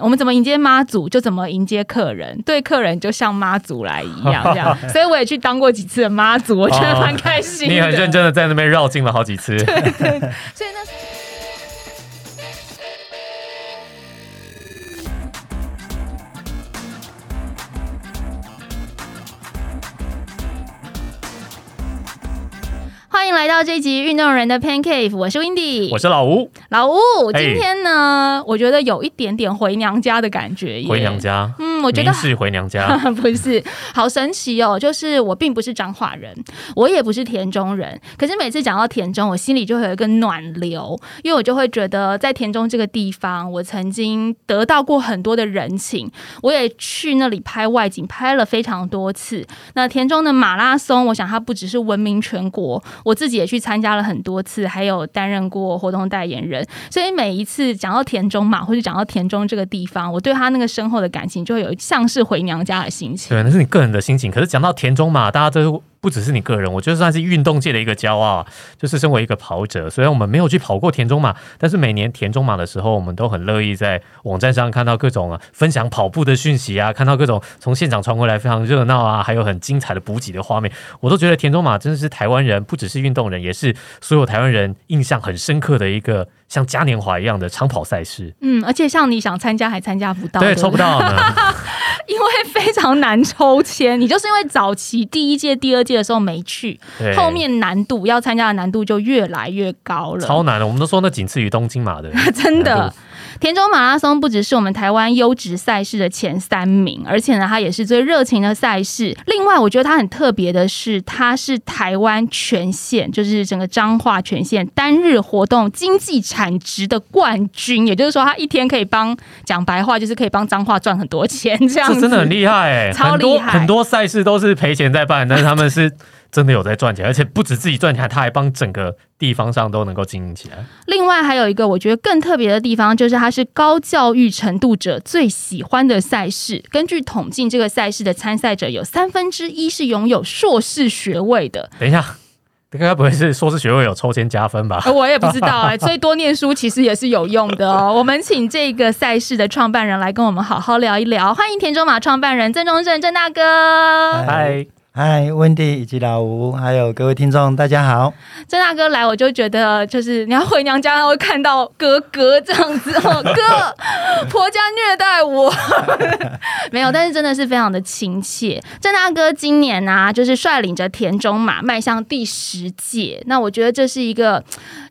我们怎么迎接妈祖，就怎么迎接客人，对客人就像妈祖来一样，这样。所以我也去当过几次的妈祖，我觉得蛮开心。你很认真的在那边绕境了好几次。对对，所以那。欢迎来到这集运动人的 Pancake，我是 Windy，我是老吴。老吴，今天呢，我觉得有一点点回娘家的感觉。回娘家，嗯，我觉得是回娘家，不是，好神奇哦。就是我并不是彰化人，我也不是田中人，可是每次讲到田中，我心里就会有一个暖流，因为我就会觉得在田中这个地方，我曾经得到过很多的人情，我也去那里拍外景，拍了非常多次。那田中的马拉松，我想它不只是闻名全国。我自己也去参加了很多次，还有担任过活动代言人，所以每一次讲到田中嘛，或者讲到田中这个地方，我对他那个深厚的感情，就会有像是回娘家的心情。对，那是你个人的心情。可是讲到田中嘛，大家都。不只是你个人，我觉得算是运动界的一个骄傲。就是身为一个跑者，虽然我们没有去跑过田中马，但是每年田中马的时候，我们都很乐意在网站上看到各种分享跑步的讯息啊，看到各种从现场传回来非常热闹啊，还有很精彩的补给的画面。我都觉得田中马真的是台湾人，不只是运动人，也是所有台湾人印象很深刻的一个像嘉年华一样的长跑赛事。嗯，而且像你想参加还参加不到，对，抽不到呢，因为非常难抽签。你就是因为早期第一届、第二届。的时候没去，后面难度要参加的难度就越来越高了，超难的。我们都说那仅次于东京马的，真的。田中马拉松不只是我们台湾优质赛事的前三名，而且呢，它也是最热情的赛事。另外，我觉得它很特别的是，它是台湾全县，就是整个彰化全县单日活动经济产值的冠军。也就是说，它一天可以帮讲白话，就是可以帮彰化赚很多钱。这样子真的很厉害，哎，超厉害。很多赛事都是赔钱在办，但是他们是。真的有在赚钱，而且不止自己赚钱，他还帮整个地方上都能够经营起来。另外还有一个我觉得更特别的地方，就是它是高教育程度者最喜欢的赛事。根据统计，这个赛事的参赛者有三分之一是拥有硕士学位的。等一下，这该不会是硕士学位有抽签加分吧？我也不知道哎，所以多念书其实也是有用的哦。我们请这个赛事的创办人来跟我们好好聊一聊。欢迎田中马创办人郑中正郑大哥。嗨。嗨，温迪以及老吴，还有各位听众，大家好。郑大哥来，我就觉得就是你要回娘家，会看到哥哥这样子哦，哥，婆家虐待我，没有，但是真的是非常的亲切。郑大哥今年呢，就是率领着田中马迈向第十届，那我觉得这是一个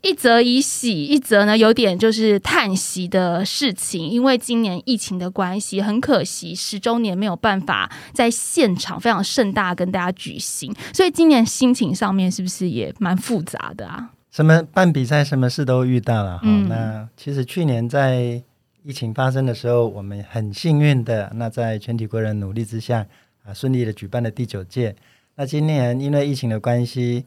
一则以喜，一则呢有点就是叹息的事情，因为今年疫情的关系，很可惜十周年没有办法在现场非常盛大跟。大家举行，所以今年心情上面是不是也蛮复杂的啊？什么办比赛，什么事都遇到了哈。那其实去年在疫情发生的时候，我们很幸运的，那在全体国人努力之下啊，顺利的举办了第九届。那今年因为疫情的关系，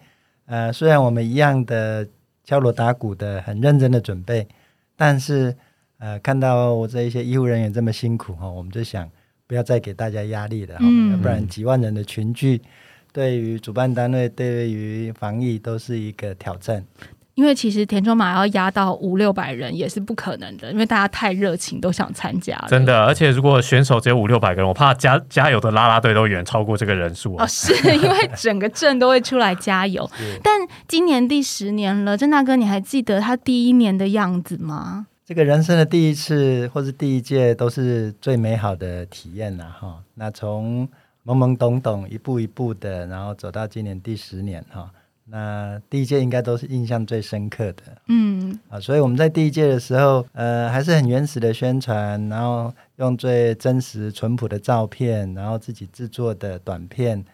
呃，虽然我们一样的敲锣打鼓的很认真的准备，但是呃，看到我这一些医护人员这么辛苦哈，我们就想。不要再给大家压力了，要不然几万人的群聚，对于主办单位、对于防疫都是一个挑战。因为其实田中马要压到五六百人也是不可能的，因为大家太热情，都想参加。真的，而且如果选手只有五六百个人，我怕加加油的拉拉队都远超过这个人数啊！是因为整个镇都会出来加油。但今年第十年了，郑大哥，你还记得他第一年的样子吗？这个人生的第一次或是第一届都是最美好的体验了哈。那从懵懵懂懂一步一步的，然后走到今年第十年哈。那第一届应该都是印象最深刻的，嗯啊，所以我们在第一届的时候，呃，还是很原始的宣传，然后用最真实淳朴的照片，然后自己制作的短片。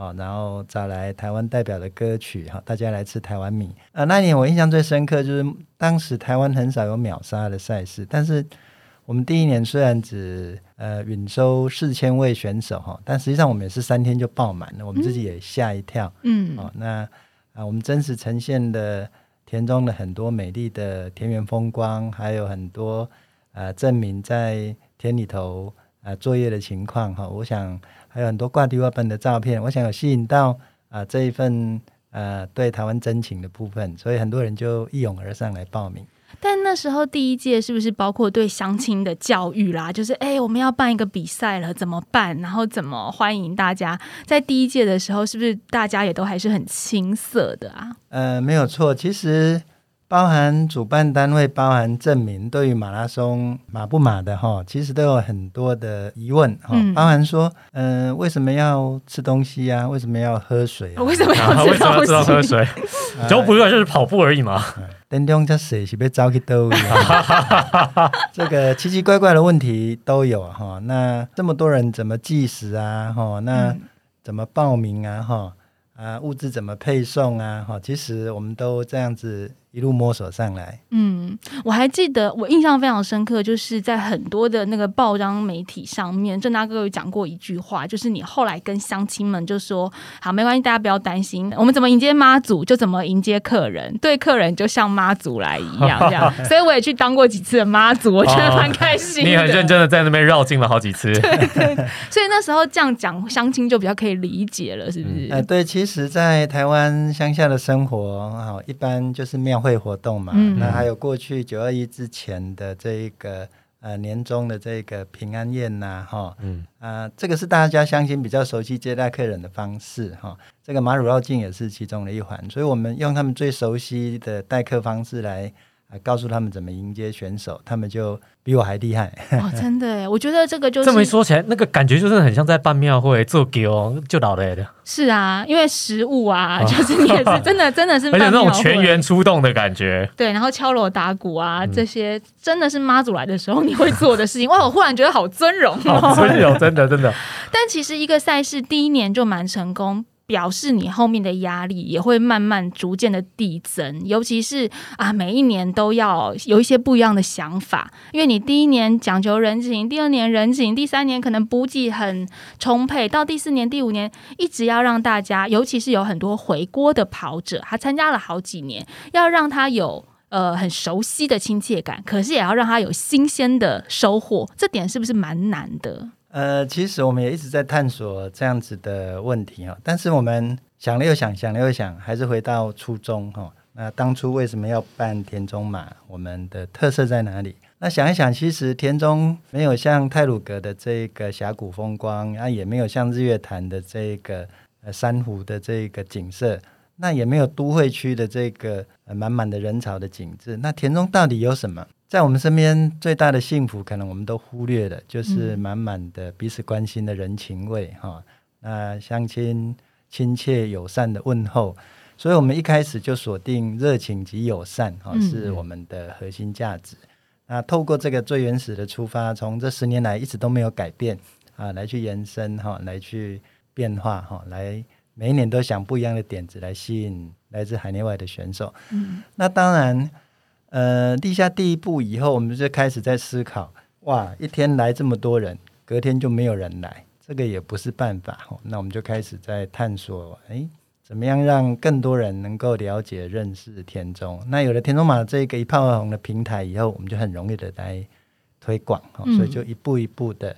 哦，然后找来台湾代表的歌曲，哈，大家来吃台湾米。呃，那年我印象最深刻就是当时台湾很少有秒杀的赛事，但是我们第一年虽然只呃允收四千位选手哈，但实际上我们也是三天就爆满了，我们自己也吓一跳。嗯，哦，那啊，我们真实呈现的田中的很多美丽的田园风光，还有很多呃证明在田里头呃作业的情况哈，我想。还有很多挂地画本的照片，我想有吸引到啊这一份呃对台湾真情的部分，所以很多人就一涌而上来报名。但那时候第一届是不是包括对相亲的教育啦？就是哎、我们要办一个比赛了，怎么办？然后怎么欢迎大家？在第一届的时候，是不是大家也都还是很青涩的啊？呃，没有错，其实包含主办单位、包含证明，对于马拉松马不马的哈，其实都有很多的疑问哈，嗯包含说，呃，为什么要吃东西啊？为什么要喝水啊？为什么啊要吃为什么要 知道？喝水？就不过就是跑步而已嘛。电动车水是被招去兜里，这个奇奇怪怪的问题都有哈。那这么多人怎么计时啊？哈，那嗯怎么报名啊？哈啊，物资怎么配送啊？哈，其实我们都这样子一路摸索上来。嗯，我还记得，我印象非常深刻，就是在很多的那个报章媒体上面，郑大哥有讲过一句话，就是你后来跟乡亲们就说：“好，没关系，大家不要担心，我们怎么迎接妈祖就怎么迎接客人，对客人就像妈祖来一样，这样。”所以我也去当过几次的妈祖，我觉得蛮开心的。你很认真的在那边绕境了好几次。所以那时候这样讲，乡亲就比较可以理解了，是不是？呃，对，其实，在台湾乡下的生活，好，一般就是庙会活动嘛。嗯那还有过去九二一之前的这一个呃年终的这个平安宴呐、哈，嗯，啊、这个是大家相信比较熟悉接待客人的方式哈。这个马乳绕境也是其中的一环，所以我们用他们最熟悉的待客方式来啊、告诉他们怎么迎接选手，他们就比我还厉害。哦，真的耶，我觉得这个就是这么一说起来，那个感觉就是很像在办庙会做丢就老了的，是啊，因为食物啊，哦就是你也是 真的真的是而且那种全员出动的感觉。对，然后敲锣打鼓啊，嗯这些真的是妈祖来的时候你会做的事情。哇，我忽然觉得好尊荣好，哦。真有，真的真的，但其实一个赛事第一年就蛮成功。表示你后面的压力也会慢慢逐渐的递增，尤其是啊，每一年都要有一些不一样的想法，因为你第一年讲求人情，第二年人情，第三年可能补给很充沛，到第四年、第五年一直要让大家，尤其是有很多回锅的跑者，他参加了好几年，要让他有。呃，很熟悉的亲切感，可是也要让他有新鲜的收获，这点是不是蛮难的？呃，其实我们也一直在探索这样子的问题哈，但是我们想了又想，想了又想，还是回到初衷哈。那当初为什么要办田中马？我们的特色在哪里？那想一想，其实田中没有像泰鲁阁的这个峡谷风光，啊，也没有像日月潭的这个呃珊瑚的这个景色，那也没有都会区的这个呃满满的人潮的景致。那田中到底有什么？在我们身边最大的幸福，可能我们都忽略了，就是满满的彼此关心的人情味哈。那相亲亲切友善的问候，所以我们一开始就锁定热情及友善哈，嗯是我们的核心价值。那透过这个最原始的出发，从这十年来一直都没有改变啊，来去延伸哈，来去变化哈，来每一年都想不一样的点子来吸引来自海内外的选手。嗯，那当然，呃，立下第一步以后，我们就开始在思考，哇，一天来这么多人，隔天就没有人来，这个也不是办法。哦那我们就开始在探索，哎，怎么样让更多人能够了解、认识田中？那有了田中马这个一炮而红的平台以后，我们就很容易的来推广，哦嗯所以就一步一步的。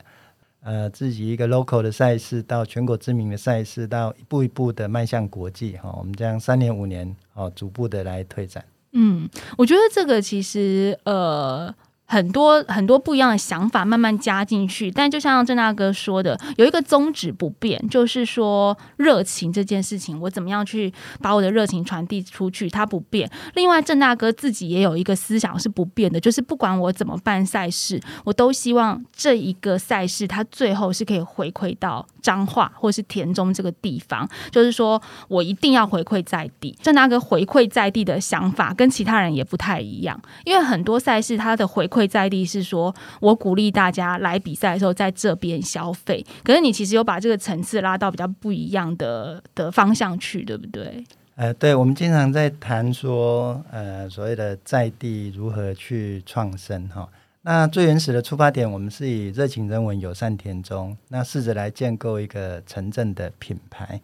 呃，自己一个 local 的赛事到全国知名的赛事，到一步一步的迈向国际哈、我们这样三年五年哦，逐步的来推展。嗯，我觉得这个其实呃。很多很多不一样的想法慢慢加进去，但就像郑大哥说的，有一个宗旨不变，就是说热情这件事情，我怎么样去把我的热情传递出去，它不变。另外，郑大哥自己也有一个思想是不变的，就是不管我怎么办赛事，我都希望这一个赛事它最后是可以回馈到彰化或是田中这个地方，就是说我一定要回馈在地。郑大哥回馈在地的想法跟其他人也不太一样，因为很多赛事它的回馈会在地是说我鼓励大家来比赛的时候在这边消费，可是你其实有把这个层次拉到比较不一样的的方向去，对不对？呃，对，我们经常在谈说，呃，所谓的在地如何去创生哈。那最原始的出发点，我们是以热情人文、友善田中，那试着来建构一个城镇的品牌。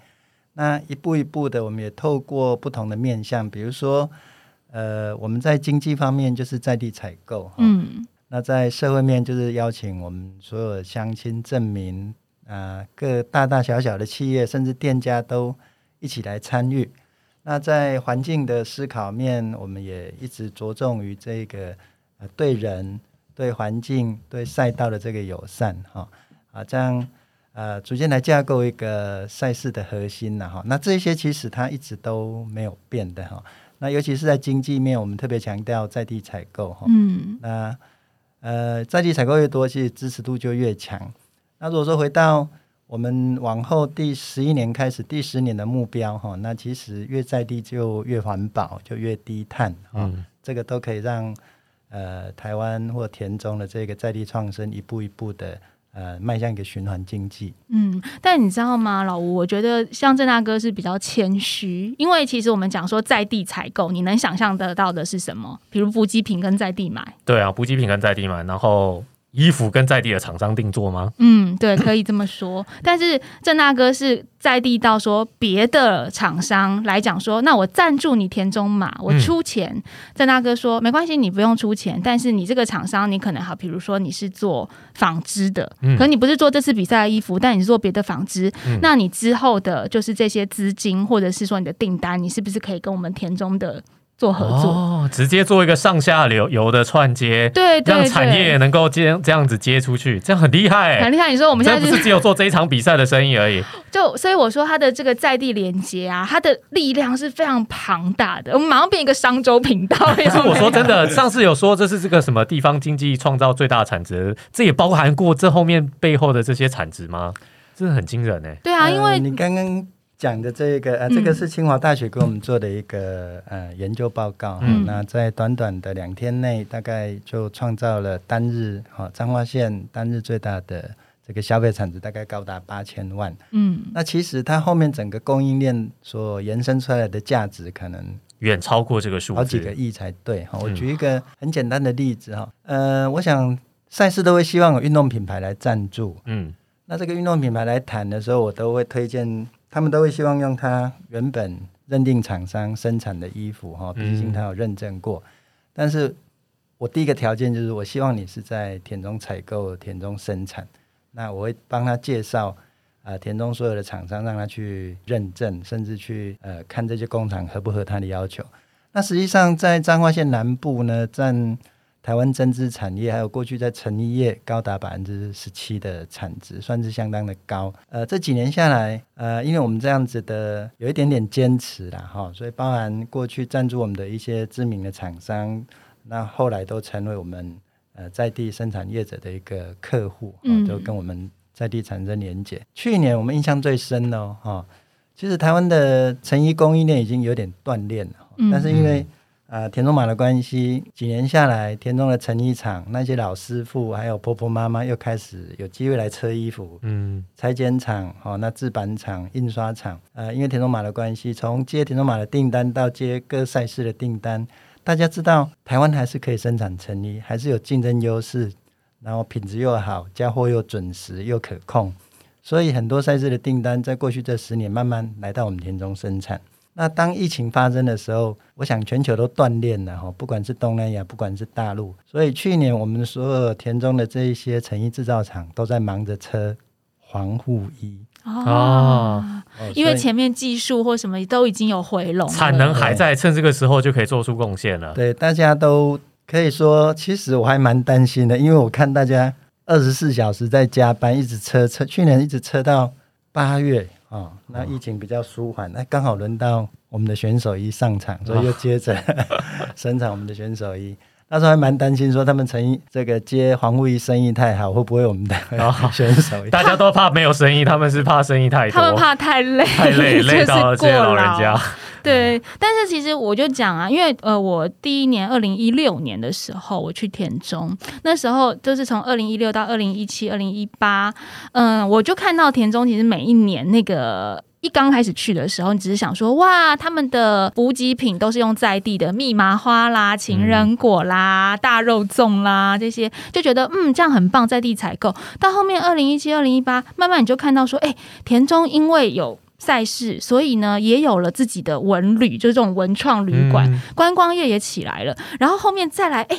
那一步一步的，我们也透过不同的面向，比如说，呃，我们在经济方面就是在地采购，哈嗯那在社会面就是邀请我们所有的乡亲、证明啊、各大大小小的企业甚至店家都一起来参与。那在环境的思考面，我们也一直着重于这个呃对人、对环境、对赛道的这个友善哈啊，这样呃逐渐来架构一个赛事的核心了哈。那这些其实它一直都没有变的哈。那尤其是在经济面，我们特别强调在地采购哈。嗯那呃在地采购越多，其实支持度就越强。那如果说回到我们往后第十一年开始，第十年的目标哈，那其实越在地就越环保，就越低碳啊、嗯这个都可以让呃台湾或田中的这个在地创生一步一步的呃迈向一个循环经济。嗯，但你知道吗，老吴？我觉得像郑大哥是比较谦虚，因为其实我们讲说在地采购，你能想象得到的是什么？比如补给品跟在地买。对啊，补给品跟在地买，然后衣服跟在地的厂商定做吗？嗯，对，可以这么说。但是郑大哥是在地到说别的厂商来讲说，那我赞助你田中马，我出钱。郑大哥说没关系，你不用出钱，但是你这个厂商你可能好，比如说你是做纺织的，嗯可你不是做这次比赛的衣服，但你是做别的纺织，嗯那你之后的就是这些资金或者是说你的订单，你是不是可以跟我们田中的做合作？哦，直接做一个上下流游的串接，对对对，让产业能够接这样子接出去，这样很厉害、很厉害。你说我们现在就是不是只有做这一场比赛的生意而已。就所以我说它的这个在地连接啊，它的力量是非常庞大的。我们马上变一个商周频道。可是我说真的，上次有说这是这个什么地方经济创造最大产值，这也包含过这后面背后的这些产值吗？真的很惊人哎、对啊，因为呃你刚刚讲的这个呃，嗯这个是清华大学给我们做的一个呃研究报告。嗯那在短短的两天内，大概就创造了单日哈彰化县单日最大的这个消费产值，大概高达八千万。嗯那其实它后面整个供应链所延伸出来的价值，可能远超过这个数字，好几个亿才对哈。我嗯举一个很简单的例子哈，呃，我想赛事都会希望有运动品牌来赞助。嗯那这个运动品牌来谈的时候，我都会推荐，他们都会希望用他原本认定厂商生产的衣服哈，毕竟他有认证过。但是我第一个条件就是，我希望你是在田中采购、田中生产。那我会帮他介绍啊、呃田中所有的厂商，让他去认证，甚至去呃看这些工厂合不合他的要求。那实际上在彰化县南部呢，占台湾针织产业还有过去在成衣业高达百分之十七的产值，算是相当的高。呃，这几年下来，呃，因为我们这样子的有一点点坚持啦，哈，所以包含过去赞助我们的一些知名的厂商，那后来都成为我们呃在地生产业者的一个客户，嗯哦，就跟我们在地产生连结。去年我们印象最深的哦，哈，其实台湾的成衣供应链已经有点断裂了，嗯但是因为啊，田中马的关系，几年下来，田中的成衣厂那些老师傅还有婆婆妈妈又开始有机会来车衣服，嗯裁剪厂、哦，那制版厂、印刷厂，呃，因为田中马的关系，从接田中马的订单到接各赛事的订单，大家知道台湾还是可以生产成衣，还是有竞争优势，然后品质又好，交货又准时又可控，所以很多赛事的订单在过去这十年慢慢来到我们田中生产。那当疫情发生的时候，我想全球都断链了哈，不管是东南亚，不管是大陆，所以去年我们所有田中的这一些成衣制造厂都在忙着车防护衣，哦，哦因为前面技术或什么都已经有回笼了，产能还在，趁这个时候就可以做出贡献了。对大家都可以说，其实我还蛮担心的，因为我看大家二十四小时在加班，一直车车，去年一直车到八月啊、哦，那疫情比较舒缓，那刚好轮到我们的选手一上场，所以又接着 生产我们的选手衣。那时候还蛮担心，说他们成衣这个接防护衣生意太好，会不会我们的 选手衣？大家都怕没有生意，他们是怕生意太多，他们怕太累，太 累，累到过这些老人劳家。对，但是其实我就讲啊，因为呃，我第一年二零一六年的时候，我去田中，那时候就是从二零一六到二零一七、二零一八，嗯，我就看到田中其实每一年那个。一刚开始去的时候，你只是想说，哇，他们的补给品都是用在地的蜜麻花啦、情人果啦、大肉粽啦这些，就觉得嗯，这样很棒，在地采购。到后面二零一七、二零一八，慢慢你就看到说，哎、田中因为有赛事，所以呢也有了自己的文旅，就是这种文创旅馆，嗯观光业也起来了。然后后面再来，哎。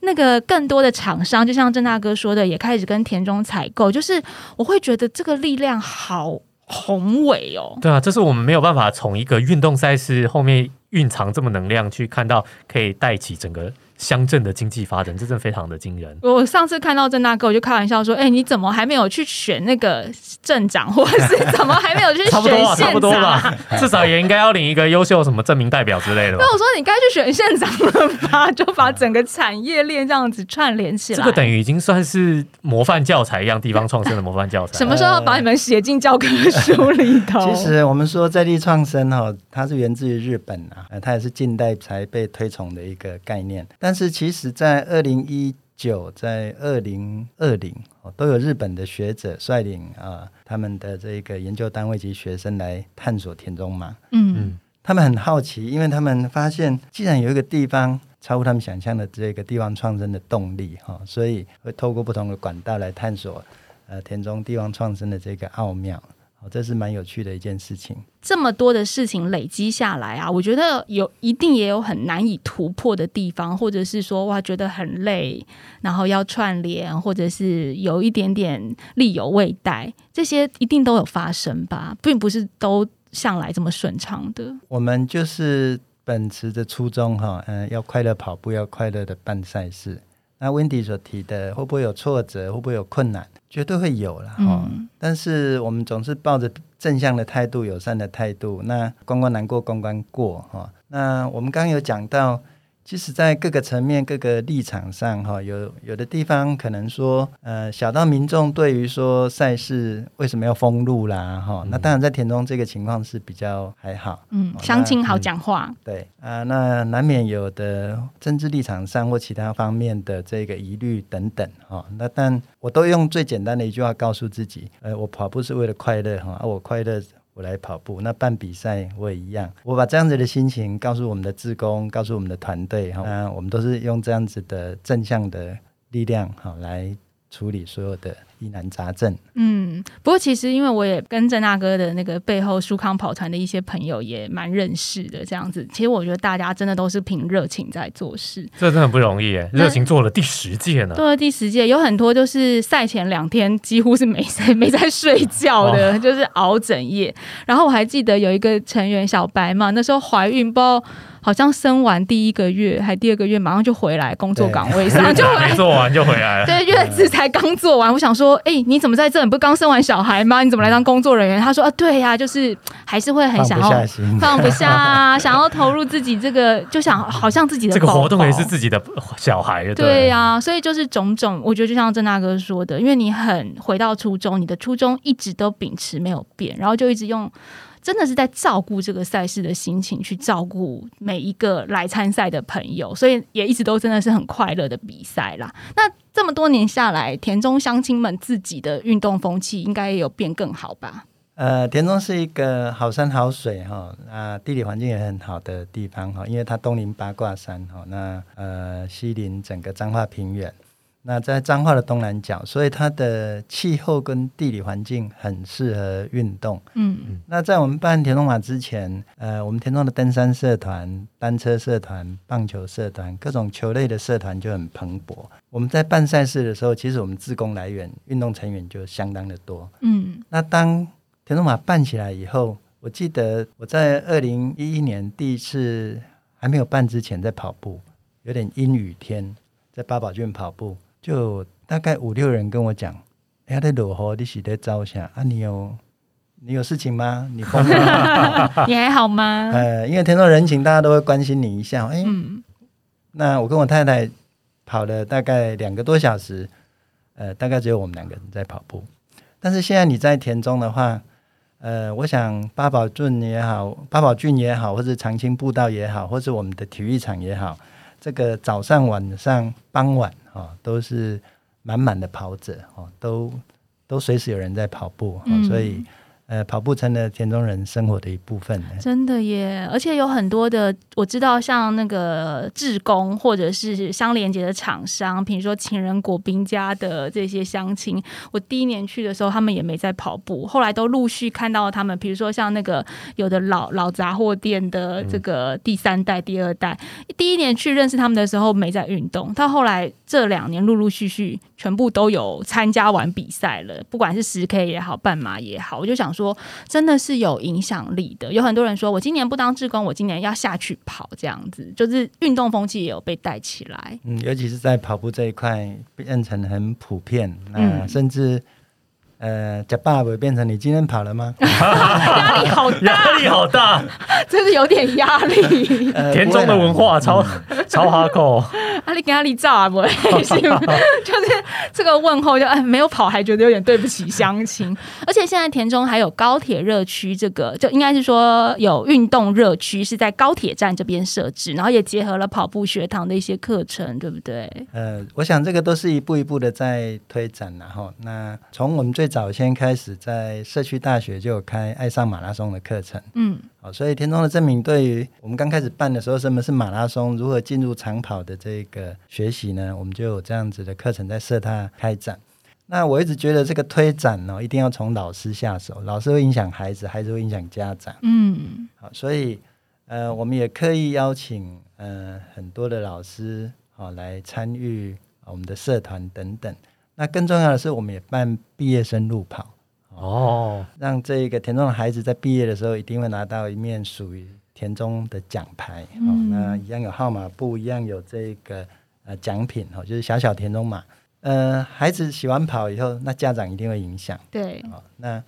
那个更多的厂商，就像郑大哥说的，也开始跟田中采购，就是我会觉得这个力量好宏伟哦。对啊，这是我们没有办法从一个运动赛事后面蕴藏这么能量去看到，可以带起整个。乡镇的经济发展，这真的非常的惊人。我上次看到郑大哥，我就开玩笑说：“哎，你怎么还没有去选那个镇长，或者是怎么还没有去选县长？差不多吧，至少也应该要领一个优秀什么证明代表之类的。”那我说：“你该去选县长了吧？就把整个产业链这样子串联起来，这个等于已经算是模范教材一样，地方创生的模范教材。什么时候要把你们写进教科书里头？其实我们说在地创生哈，它是源自于日本啊，它也是近代才被推崇的一个概念。但是其实，在在二零一九，在二零二零哦，都有日本的学者率领啊，他们的这个研究单位及学生来探索田中马。嗯，他们很好奇，因为他们发现，既然有一个地方超乎他们想象的这个地方创生的动力哈，所以会透过不同的管道来探索呃田中地方创生的这个奥妙。哦，这是蛮有趣的一件事情。这么多的事情累积下来啊，我觉得有一定也有很难以突破的地方，或者是说哇，觉得很累，然后要串联，或者是有一点点力有未逮，这些一定都有发生吧，并不是都向来这么顺畅的。我们就是秉持着初衷哈，嗯，要快乐跑步，要快乐的办赛事。那 Wendy 所提的，会不会有挫折？会不会有困难？绝对会有了哈。但是我们总是抱着正向的态度、友善的态度。那关关难过关关过哈。那我们刚刚有讲到。其实，在各个层面、各个立场上，哈，有有的地方可能说，呃，小到民众对于说赛事为什么要封路啦，哈，那当然在田中这个情况是比较还好，嗯，相亲好讲话，对啊，那难免有的政治立场上或其他方面的这个疑虑等等，哈，那但我都用最简单的一句话告诉自己，呃，我跑步是为了快乐，哈，我快乐。我来跑步，那办比赛我也一样。我把这样子的心情告诉我们的志工，告诉我们的团队，哈，我们都是用这样子的正向的力量，哈来处理所有的。疑难杂症。嗯，不过其实因为我也跟郑大哥的那个背后舒康跑团的一些朋友也蛮认识的，这样子，其实我觉得大家真的都是凭热情在做事，这真的不容易耶！热情做了第十届呢，做了第十届，有很多就是赛前两天几乎是没在没在睡觉的，就是熬整夜。然后我还记得有一个成员小白嘛，那时候怀孕，不知道。好像生完第一个月还第二个月，马上就回来工作岗位上，就来 做完就回来了。对，月子才刚做完，我想说，哎，你怎么在这？你不刚生完小孩吗？你怎么来当工作人员？他说啊，对呀，就是还是会很想要放不下啊，想要投入自己这个，就想好像自己的这个活动也是自己的小孩。对呀，所以就是种种，我觉得就像郑大哥说的，因为你很回到初衷，你的初衷一直都秉持没有变，然后就一直用。真的是在照顾这个赛事的心情，去照顾每一个来参赛的朋友，所以也一直都真的是很快乐的比赛啦。那这么多年下来，田中乡亲们自己的运动风气应该也有变更好吧？呃，田中是一个好山好水哈，那地理环境也很好的地方哈，因为它东临八卦山哈，那呃西临整个彰化平原。那在彰化的东南角，所以它的气候跟地理环境很适合运动。嗯嗯。那在我们办田中马之前，呃，我们田中的登山社团、单车社团、棒球社团、各种球类的社团就很蓬勃。我们在办赛事的时候，其实我们自工来源、运动成员就相当的多。嗯。那当田中马办起来以后，我记得我在二零一一年第一次还没有办之前，在跑步，有点阴雨天，在八宝郡跑步。就大概五六人跟我讲，哎，在落雨，你是在照相啊？你有你有事情吗？你疯吗？你还好吗？呃，因为天中人情，大家都会关心你一下。哎，那我跟我太太跑了大概两个多小时，呃，大概只有我们两个人在跑步。但是现在你在田中的话，呃，我想八宝郡也好，八宝郡也好，或者长青步道也好，或者我们的体育场也好，这个早上、晚上、傍晚。啊，都是满满的跑者哦，都都随时有人在跑步，所以。呃，跑步成了田中人生活的一部分。真的耶，而且有很多的，我知道像那个志工或者是相连接的厂商，比如说情人果冰家的这些乡亲，我第一年去的时候，他们也没在跑步，后来都陆续看到他们，比如说像那个有的老老杂货店的这个第三代、第二代，第一年去认识他们的时候没在运动，到后来这两年陆陆续续。全部都有参加完比赛了，不管是十 K 也好，半马也好，我就想说，真的是有影响力的。有很多人说我今年不当志工，我今年要下去跑，这样子就是运动风气也有被带起来。嗯，尤其是在跑步这一块变成很普遍，那嗯甚至呃，假爸爸变成你今天跑了吗？压力好大，压力好大，真是有点压力。呃田中的文化超超哈扣，阿里跟阿力照啊，不会，就是这个问候就哎，没有跑还觉得有点对不起乡亲。而且现在田中还有高铁热区，这个就应该是说有运动热区是在高铁站这边设置，然后也结合了跑步学堂的一些课程，对不对？呃，我想这个都是一步一步的在推展然后那从我们最早先开始，在社区大学就有开爱上马拉松的课程。嗯好，所以田中的证明对于我们刚开始办的时候，什么是马拉松，如何进入长跑的这个学习呢？我们就有这样子的课程在社大开展。那我一直觉得这个推展呢，一定要从老师下手，老师会影响孩子，孩子会影响家长。嗯好，所以呃，我们也刻意邀请呃很多的老师好、来参与我们的社团等等。那更重要的是，我们也办毕业生路跑。哦，让这个田中的孩子在毕业的时候一定会拿到一面属于田中的奖牌，哦，嗯那一样有号码布，一样有这个呃奖品哦，就是小小田中马。呃，孩子喜欢跑以后，那家长一定会影响对，哦。那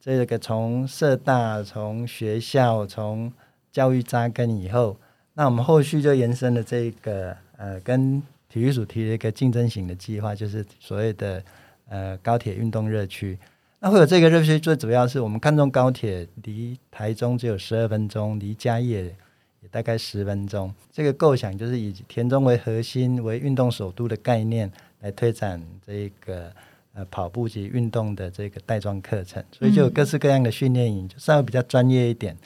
这个从社大、从学校、从教育扎根以后，那我们后续就延伸了这个呃跟体育署提了一个竞争型的计划，就是所谓的呃高铁运动热区。那会有这个热区，最主要是我们看中高铁离台中只有十二分钟，离嘉义也也大概十分钟。这个构想就是以田中为核心，为运动首都的概念来推展这个呃跑步及运动的这个带状课程，所以就有各式各样的训练营，就稍微比较专业一点。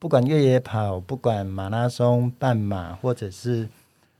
不管越野跑，不管马拉松、半马，或者是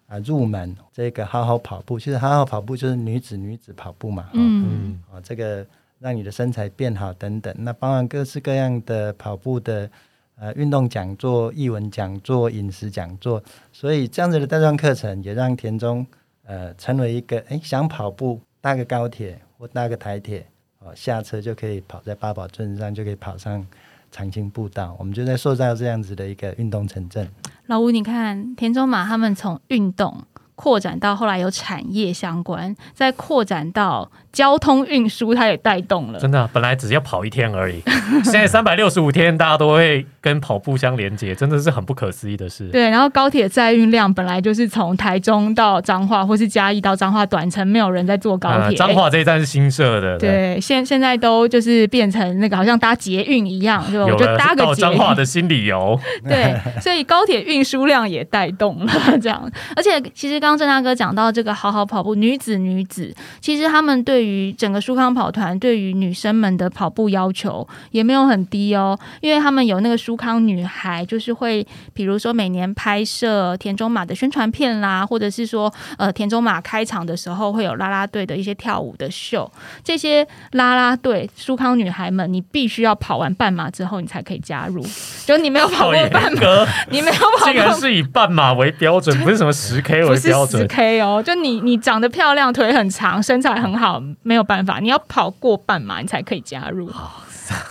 啊入门这个好好跑步，其实好好跑步就是女子女子跑步嘛，哦嗯嗯，啊，这个让你的身材变好等等，那包含各式各样的跑步的呃运动讲座、译文讲座、饮食讲座，所以这样子的带状课程也让田中呃成为一个哎想跑步搭个高铁或搭个台铁哦下车就可以跑在八宝镇上就可以跑上长青步道，我们就在塑造这样子的一个运动城镇。老吴，你看田中马他们从运动扩展到后来有产业相关，再扩展到交通运输，它也带动了。真的啊、本来只要跑一天而已，现在三百六十五天，大家都会跟跑步相连接，真的是很不可思议的事。对，然后高铁载运量本来就是从台中到彰化，或是嘉义到彰化短程，没有人在坐高啊铁。彰化这一站是新设的，对，现现在都就是变成那个好像搭捷运一样，就搭个彰化运。的新理由。对，所以高铁运输量也带动了这样。而且其实刚刚郑大哥讲到这个好好跑步，女子女子，其实他们对于整个舒康跑团对于女生们的跑步要求也没有很低哦，因为他们有那个舒康女孩，就是会比如说每年拍摄田中马的宣传片啦，或者是说呃田中马开场的时候会有啦啦队的一些跳舞的秀，这些啦啦队舒康女孩们，你必须要跑完半马之后你才可以加入，就你没有跑过半马。格，你没有跑竟然过，是以半马为标准，不是什么十 K 不是十为标准。K 哦，就你你长得漂亮，腿很长，身材很好，没有办法，你要跑过半马，你才可以加入。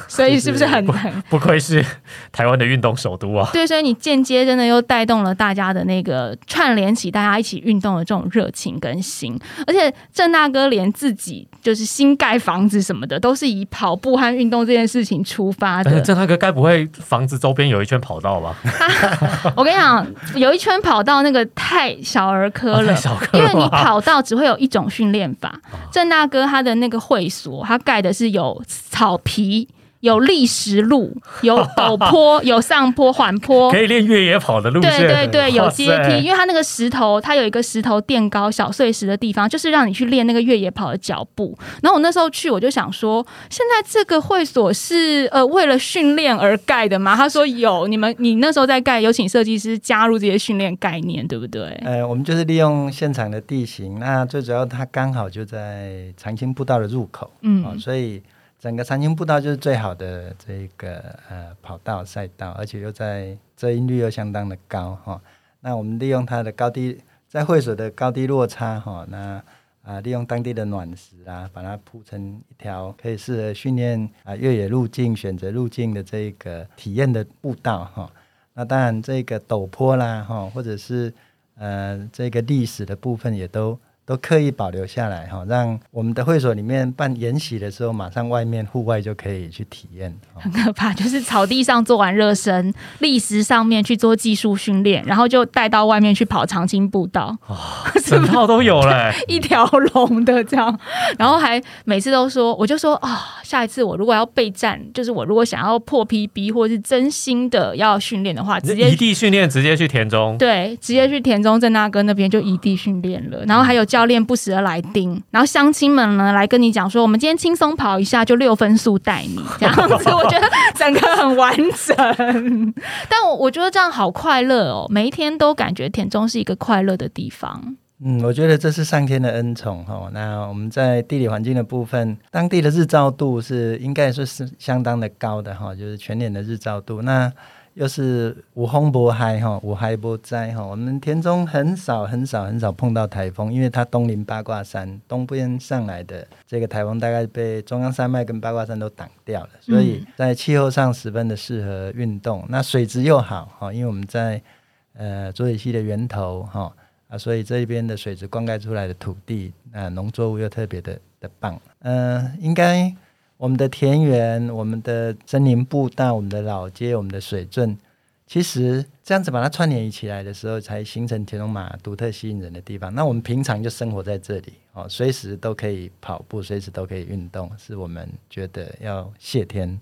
所以是不是很难不愧是台湾的运动首都啊！对？所以你间接真的又带动了大家的那个串联起大家一起运动的这种热情跟心，而且郑大哥连自己就是新盖房子什么的，都是以跑步和运动这件事情出发的。郑大哥该不会房子周边有一圈跑道吧？我跟你讲，有一圈跑道那个太小儿科了，因为你跑道只会有一种训练法。郑大哥他的那个会所，他盖的是有草皮。有砾石路，有陡坡，有上坡、缓坡 可，以练越野跑的路线。对对对，有阶梯，因为它那个石头，它有一个石头垫高小碎石的地方，就是让你去练那个越野跑的脚步。然后我那时候去，我就想说，现在这个会所是呃为了训练而盖的吗？他说有，你们你那时候在盖，有请设计师加入这些训练概念，对不对？呃，我们就是利用现场的地形，那最主要它刚好就在长青步道的入口，哦，嗯所以整个长青步道就是最好的这个呃跑道赛道，而且又在遮阴率又相当的高哈、那我们利用它的高低，在会所的高低落差哈、那啊，利用当地的暖石啊，把它铺成一条可以适合训练啊越野路径、选择路径的这个体验的步道哈。那当然，这个陡坡啦哈，或者是呃这个历史的部分也都。都刻意保留下来哈，让我们的会所里面办研习的时候，马上外面户外就可以去体验。很可怕，就是草地上做完热身，砾石上面去做技术训练，然后就带到外面去跑长青步道，哦 整套都有了，一条龙的这样。然后还每次都说，我就说啊，下一次我如果要备战，就是我如果想要破 PB 或者是真心的要训练的话，直接异地训练，直接去田中，对，直接去田中正大哥那边就异地训练了。然后还有教。教练不时的来盯，然后乡亲们呢来跟你讲说，我们今天轻松跑一下就六分速带你 这样子，我觉得整个很完整。但我我觉得这样好快乐哦，每一天都感觉田中是一个快乐的地方。嗯，我觉得这是上天的恩宠哈。那我们在地理环境的部分，当地的日照度是应该说是相当的高的哈，就是全年的日照度那。又是无风不嗨哈，无嗨不灾哈。我们田中很少很少很少碰到台风，因为它东临八卦山，东边上来的这个台风大概被中央山脉跟八卦山都挡掉了，所以在气候上十分的适合运动。那水质又好哈，因为我们在呃浊水溪的源头哈啊，所以这边的水质灌溉出来的土地啊，农作物又特别的的棒。嗯，应该。我们的田园、我们的森林步道、我们的老街、我们的水镇，其实这样子把它串联起来的时候，才形成田龙马独特吸引人的地方。那我们平常就生活在这里，哦，随时都可以跑步，随时都可以运动，是我们觉得要谢天。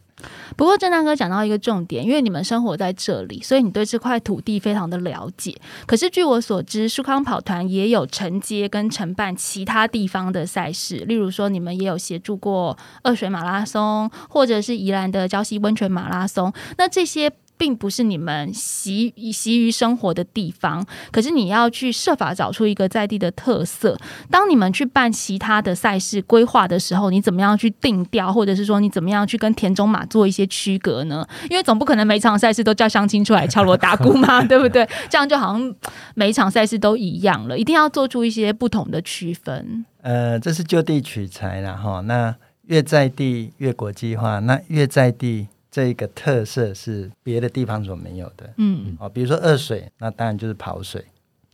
不过郑大哥讲到一个重点，因为你们生活在这里，所以你对这块土地非常的了解。可是据我所知，舒康跑团也有承接跟承办其他地方的赛事，例如说你们也有协助过二水马拉松，或者是宜兰的礁溪温泉马拉松。那这些。并不是你们习习于生活的地方，可是你要去设法找出一个在地的特色。当你们去办其他的赛事规划的时候，你怎么样去定调，或者是说你怎么样去跟田中马做一些区隔呢？因为总不可能每场赛事都叫相亲出来敲锣打鼓嘛，对不对？这样就好像每一场赛事都一样了，一定要做出一些不同的区分。呃，这是就地取材了哈。那越在地越国际化，那越在地。这一个特色是别的地方所没有的，嗯，哦，比如说二水，那当然就是跑水，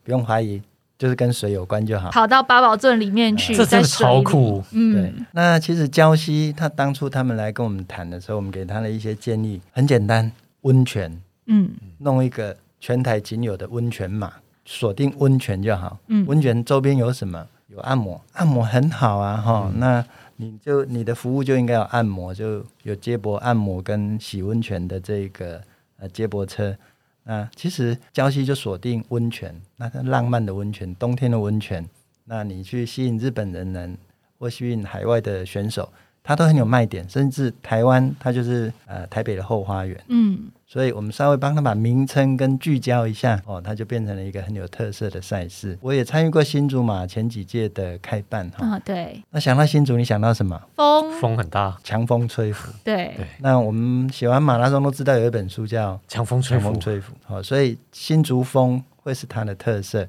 不用怀疑，就是跟水有关就好。跑到八宝镇里面去，这真的超酷，嗯。对，那其实礁溪，他当初他们来跟我们谈的时候，我们给他的一些建议很简单，温泉，嗯，弄一个全台仅有的温泉码，锁定温泉就好。嗯，温泉周边有什么？有按摩，按摩很好啊，哈，那。你就你的服务就应该有按摩，就有接驳按摩跟洗温泉的这个呃接驳车。那其实礁溪就锁定温泉，那它浪漫的温泉，冬天的温泉。那你去吸引日本人呢，或吸引海外的选手。它都很有卖点，甚至台湾它就是呃台北的后花园，嗯，所以我们稍微帮他把名称跟聚焦一下，哦，它就变成了一个很有特色的赛事。我也参与过新竹马前几届的开办，哈，对。那想到新竹，你想到什么？风，风很大，强风吹拂。对对。那我们写完马拉松都知道有一本书叫《强风吹拂》，吹拂。好，所以新竹风会是它的特色。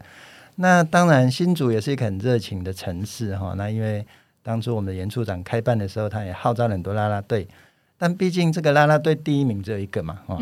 那当然，新竹也是一个很热情的城市，哈。那因为当初我们的严处长开办的时候，他也号召了很多啦啦队，但毕竟这个啦啦队第一名只有一个嘛，哈，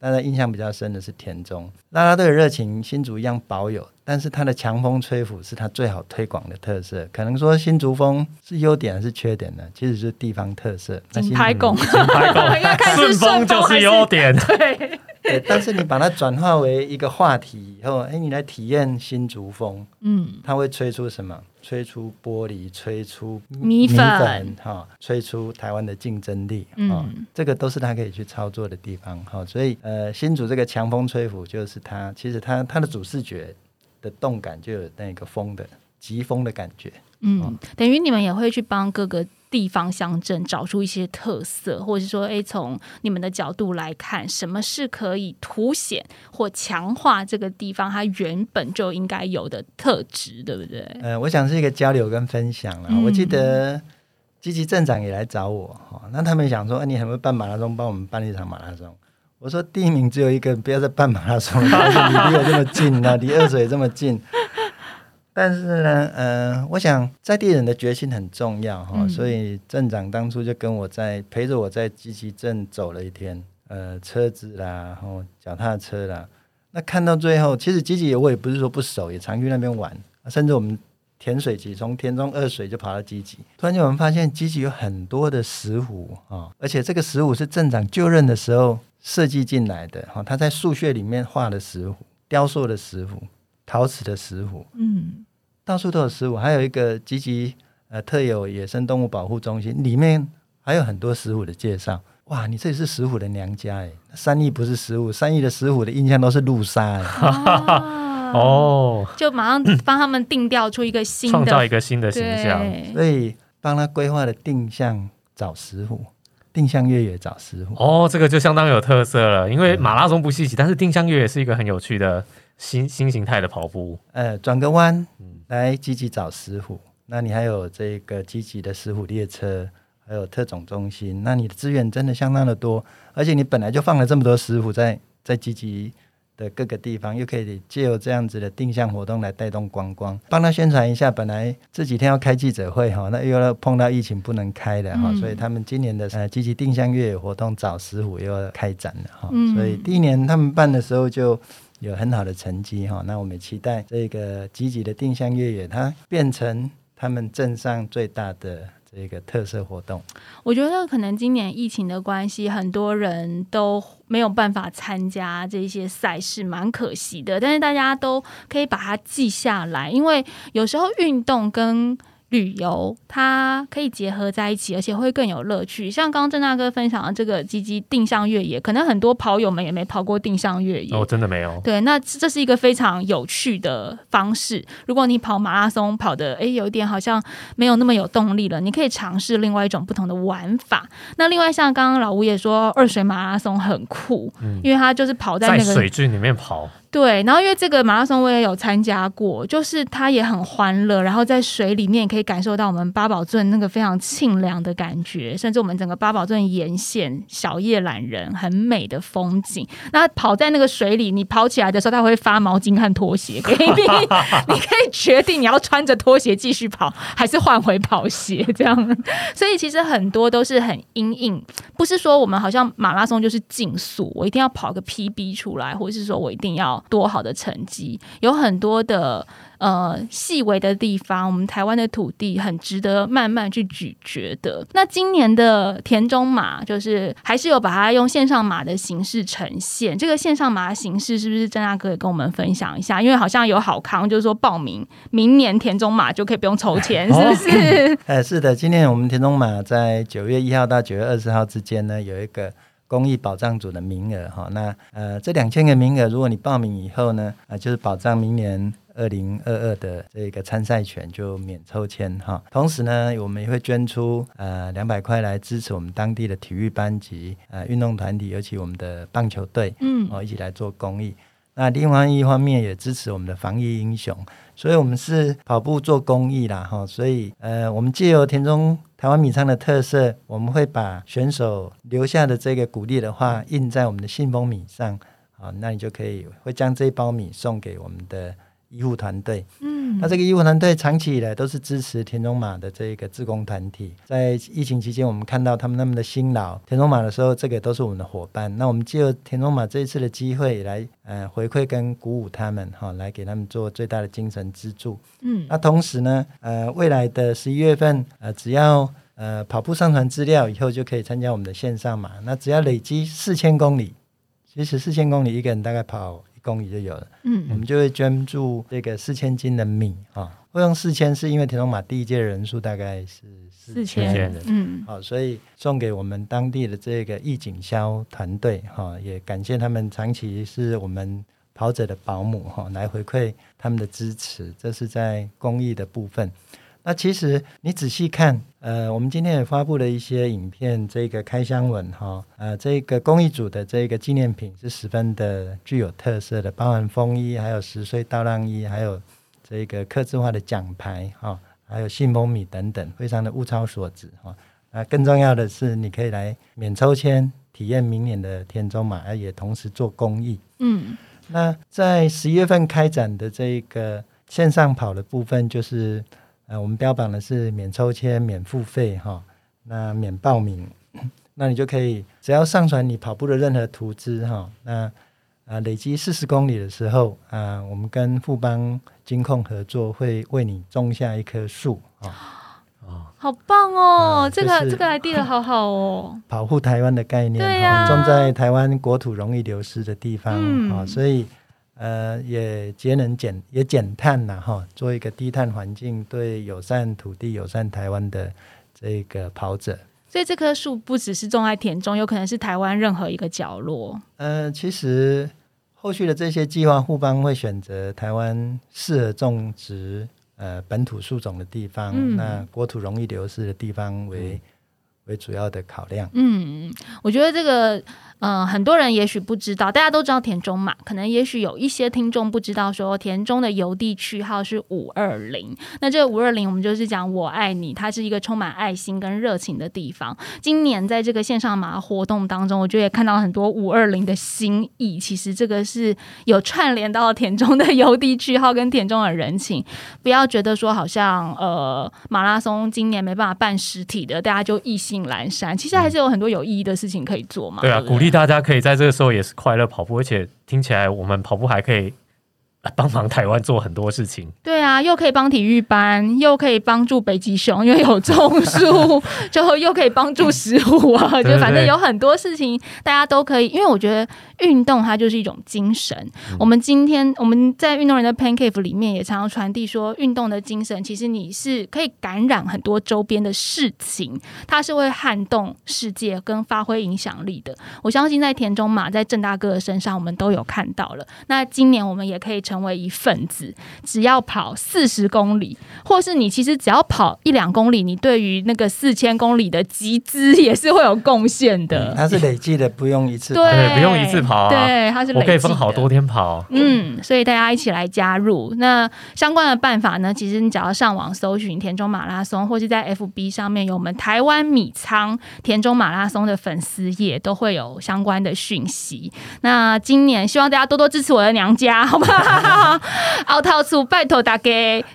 大家印象比较深的是田中啦啦队的热情，新竹一样保有，但是它的强风吹拂是它最好推广的特色。可能说新竹风是优点还是缺点呢？其实是地方特色。金牌拱，金牌拱，顺风就是优点。对。对，但是你把它转化为一个话题以后，哎，你来体验新竹风，嗯，它会吹出什么？吹出玻璃，吹出米粉，哈，吹出台湾的竞争力，嗯，这个都是他可以去操作的地方，哈，所以呃，新竹这个强风吹拂，就是他其实他他的主视觉的动感就有那个风的疾风的感觉，嗯，等于你们也会去帮各个。地方乡镇找出一些特色，或者是说，哎，从你们的角度来看，什么是可以凸显或强化这个地方它原本就应该有的特质，对不对？呃，我想是一个交流跟分享了。我记得积极镇长也来找我，哈，那他们想说，哎，你很会办马拉松，帮我们办一场马拉松。我说，第一名只有一个，不要再办马拉松了，你 离我这么近，那离二水这么近。但是呢，呃，我想在地人的决心很重要哈，嗯。所以镇长当初就跟我在陪着我在集集镇走了一天，呃，车子啦，然后脚踏车啦，那看到最后，其实集集我也不是说不熟，也常去那边玩，甚至我们田水集从田中二水就跑到集集，突然间我们发现集集有很多的石虎啊，而且这个石虎是镇长就任的时候设计进来的哈，他在树穴里面画的石虎，雕塑的石虎，陶瓷的石虎。嗯，到处都有石虎，还有一个积极呃特有野生动物保护中心，里面还有很多石虎的介绍。哇，你这里是石虎的娘家哎，三义不是石虎，三义的石虎的印象都是路杀哎。哦，哦，就马上帮他们定调出一个新的创造的一个新的形象。对，所以帮他规划的定向找石虎，定向越野找石虎。哦，这个就相当有特色了，因为马拉松不稀奇，但是定向越野是一个很有趣的新新形态的跑步。呃，转个弯嗯来积极找师傅，那你还有这个积极的师傅列车，还有特种中心，那你的资源真的相当的多，而且你本来就放了这么多师傅在在积极的各个地方，又可以借由这样子的定向活动来带动观光，帮他宣传一下。本来这几天要开记者会哈，那又要碰到疫情不能开的哈，嗯所以他们今年的呃积极定向越野活动找师傅又要开展了哈，嗯所以第一年他们办的时候就。有很好的成绩哈，那我们期待这个积极的定向越野，它变成他们镇上最大的这个特色活动。我觉得可能今年疫情的关系，很多人都没有办法参加这些赛事，蛮可惜的。但是大家都可以把它记下来，因为有时候运动跟旅游它可以结合在一起，而且会更有乐趣。像刚刚郑大哥分享的这个积极定向越野，可能很多跑友们也没跑过定向越野。哦，真的没有。对，那这是一个非常有趣的方式。如果你跑马拉松跑的，诶有一点好像没有那么有动力了，你可以尝试另外一种不同的玩法。那另外像刚刚老吴也说，二水马拉松很酷，嗯因为它就是跑在在那个水郡里面跑，对，然后因为这个马拉松我也有参加过，就是它也很欢乐，然后在水里面可以感受到我们八宝镇那个非常清凉的感觉，甚至我们整个八宝镇沿线小叶懒人很美的风景。那跑在那个水里，你跑起来的时候，它会发毛巾和拖鞋给你，你可以决定你要穿着拖鞋继续跑，还是换回跑鞋这样。所以其实很多都是很阴硬，不是说我们好像马拉松就是竞速，我一定要跑个 PB 出来，或者是说我一定要多好的成绩，有很多的呃细微的地方，我们台湾的土地很值得慢慢去咀嚼的。那今年的田中马就是还是有把它用线上马的形式呈现，这个线上马的形式是不是郑大哥也跟我们分享一下？因为好像有好康，就是说报名明年田中马就可以不用筹钱，是不是？呃，是的，今年我们田中马在九月一号到九月二十号之间呢，有一个公益保障组的名额哈。那呃，这两千个名额，如果你报名以后呢，啊、就是保障明年二零二二的这个参赛权就免抽签哈。同时呢，我们也会捐出呃两百块来支持我们当地的体育班级、呃运动团体，尤其我们的棒球队，嗯哦，一起来做公益。那另外一方面也支持我们的防疫英雄，所以我们是跑步做公益啦，哈，所以呃，我们借由田中台湾米仓的特色，我们会把选手留下的这个鼓励的话印在我们的信封米上，好，那你就可以会将这一包米送给我们的医护团队。嗯那这个医护团队长期以来都是支持田中马的这个志工团体，在疫情期间，我们看到他们那么的辛劳，田中马的时候，这个都是我们的伙伴。那我们借由田中马这一次的机会来，呃，回馈跟鼓舞他们，哈、来给他们做最大的精神支柱。嗯那同时呢，呃，未来的十一月份，呃，只要呃跑步上传资料以后，就可以参加我们的线上马。那只要累积四千公里，其实四千公里一个人大概跑一公里就有了。嗯我嗯们就会捐助这个四千斤的米啊。会用四千是因为田中马第一届的人数大概是四千千人，嗯好，所以送给我们当地的这个义警销团队哈，也感谢他们长期是我们跑者的保姆哈，来回馈他们的支持，这是在公益的部分。那其实你仔细看，呃，我们今天也发布了一些影片，这个开箱文哈，呃，这个公益组的这个纪念品是十分的具有特色的，包含风衣，还有十岁倒浪衣，还有这个刻字化的奖牌哈，还有信封米等等，非常的物超所值哈。啊，更重要的是，你可以来免抽签体验明年的田中马，啊也同时做公益。嗯那在十一月份开展的这个线上跑的部分就是呃，我们标榜的是免抽签、免付费哈，那免报名，那你就可以只要上传你跑步的任何图资哈，那啊累积四十公里的时候啊，我们跟富邦金控合作，会为你种下一棵树啊。好棒哦！嗯这个、就是这个 idea 好好哦。保护台湾的概念，对呀哈种在台湾国土容易流失的地方嗯啊、所以呃也节能减也减碳呐哈，做一个低碳环境，对友善土地、友善台湾的这个跑者。所以这棵树不只是种在田中，有可能是台湾任何一个角落。呃，其实后续的这些计划，互邦会选择台湾适合种植呃本土树种的地方，嗯那国土容易流失的地方为、为主要的考量。嗯，我觉得这个，呃，很多人也许不知道，大家都知道田中嘛，可能也许有一些听众不知道说田中的邮递区号是五二零。那这个五二零，我们就是讲我爱你，它是一个充满爱心跟热情的地方。今年在这个线上马活动当中，我觉得也看到很多五二零的心意。其实这个是有串联到田中的邮递区号跟田中的人情，不要觉得说好像呃马拉松今年没办法办实体的，大家就一心兴阑珊。其实还是有很多有意义的事情可以做嘛。对啊，不鼓励大家可以在这个时候也是快乐跑步，而且听起来我们跑步还可以呃 帮忙台湾做很多事情。对啊，又可以帮体育班，又可以帮助北极熊，因为有种树，就又可以帮助食物啊，就反正有很多事情大家都可以。因为我觉得运动它就是一种精神。嗯我们今天我们在运动人的 Pancake 里面也常常传递说，运动的精神其实你是可以感染很多周边的事情，它是会撼动世界跟发挥影响力的。我相信在田中马在郑大哥的身上，我们都有看到了。那今年我们也可以成为一份子，只要跑四十公里，或是你其实只要跑一两公里，你对于那个四千公里的集资也是会有贡献的。它是累计的，不用一次跑。对，对不用一次跑啊对，它是我可以分好多天跑，嗯，所以大家一起来加入。那相关的办法呢？其实你只要上网搜寻田中马拉松，或是在 FB 上面有我们台湾米仓田中马拉松的粉丝页，都会有相关的讯息。那今年希望大家多多支持我的娘家，好不好？凹套出拜托大家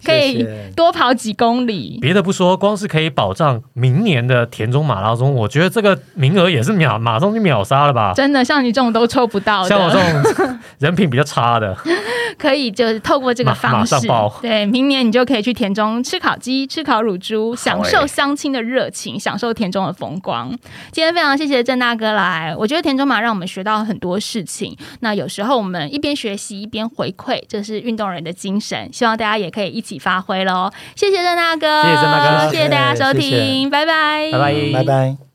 可以多跑几公里。别的不说，光是可以保障明年的田中马拉松，我觉得这个名额也是秒马上就秒杀了吧。真的，像你这种都抽不到，像我这种人品比较差的，可以就是透过这个方式对，明年你就可以去田中吃烤鸡、吃烤乳猪，享受欸乡亲的热情，享受田中的风光。今天非常谢谢郑大哥来，我觉得田中马让我们学到很多事情。那有时候我们一边学习一边回馈，这是运动人的精神，希望大家也可以一起发挥喽。谢谢郑大哥，谢谢郑大哥谢谢大家收谢谢听，拜拜，拜拜拜拜。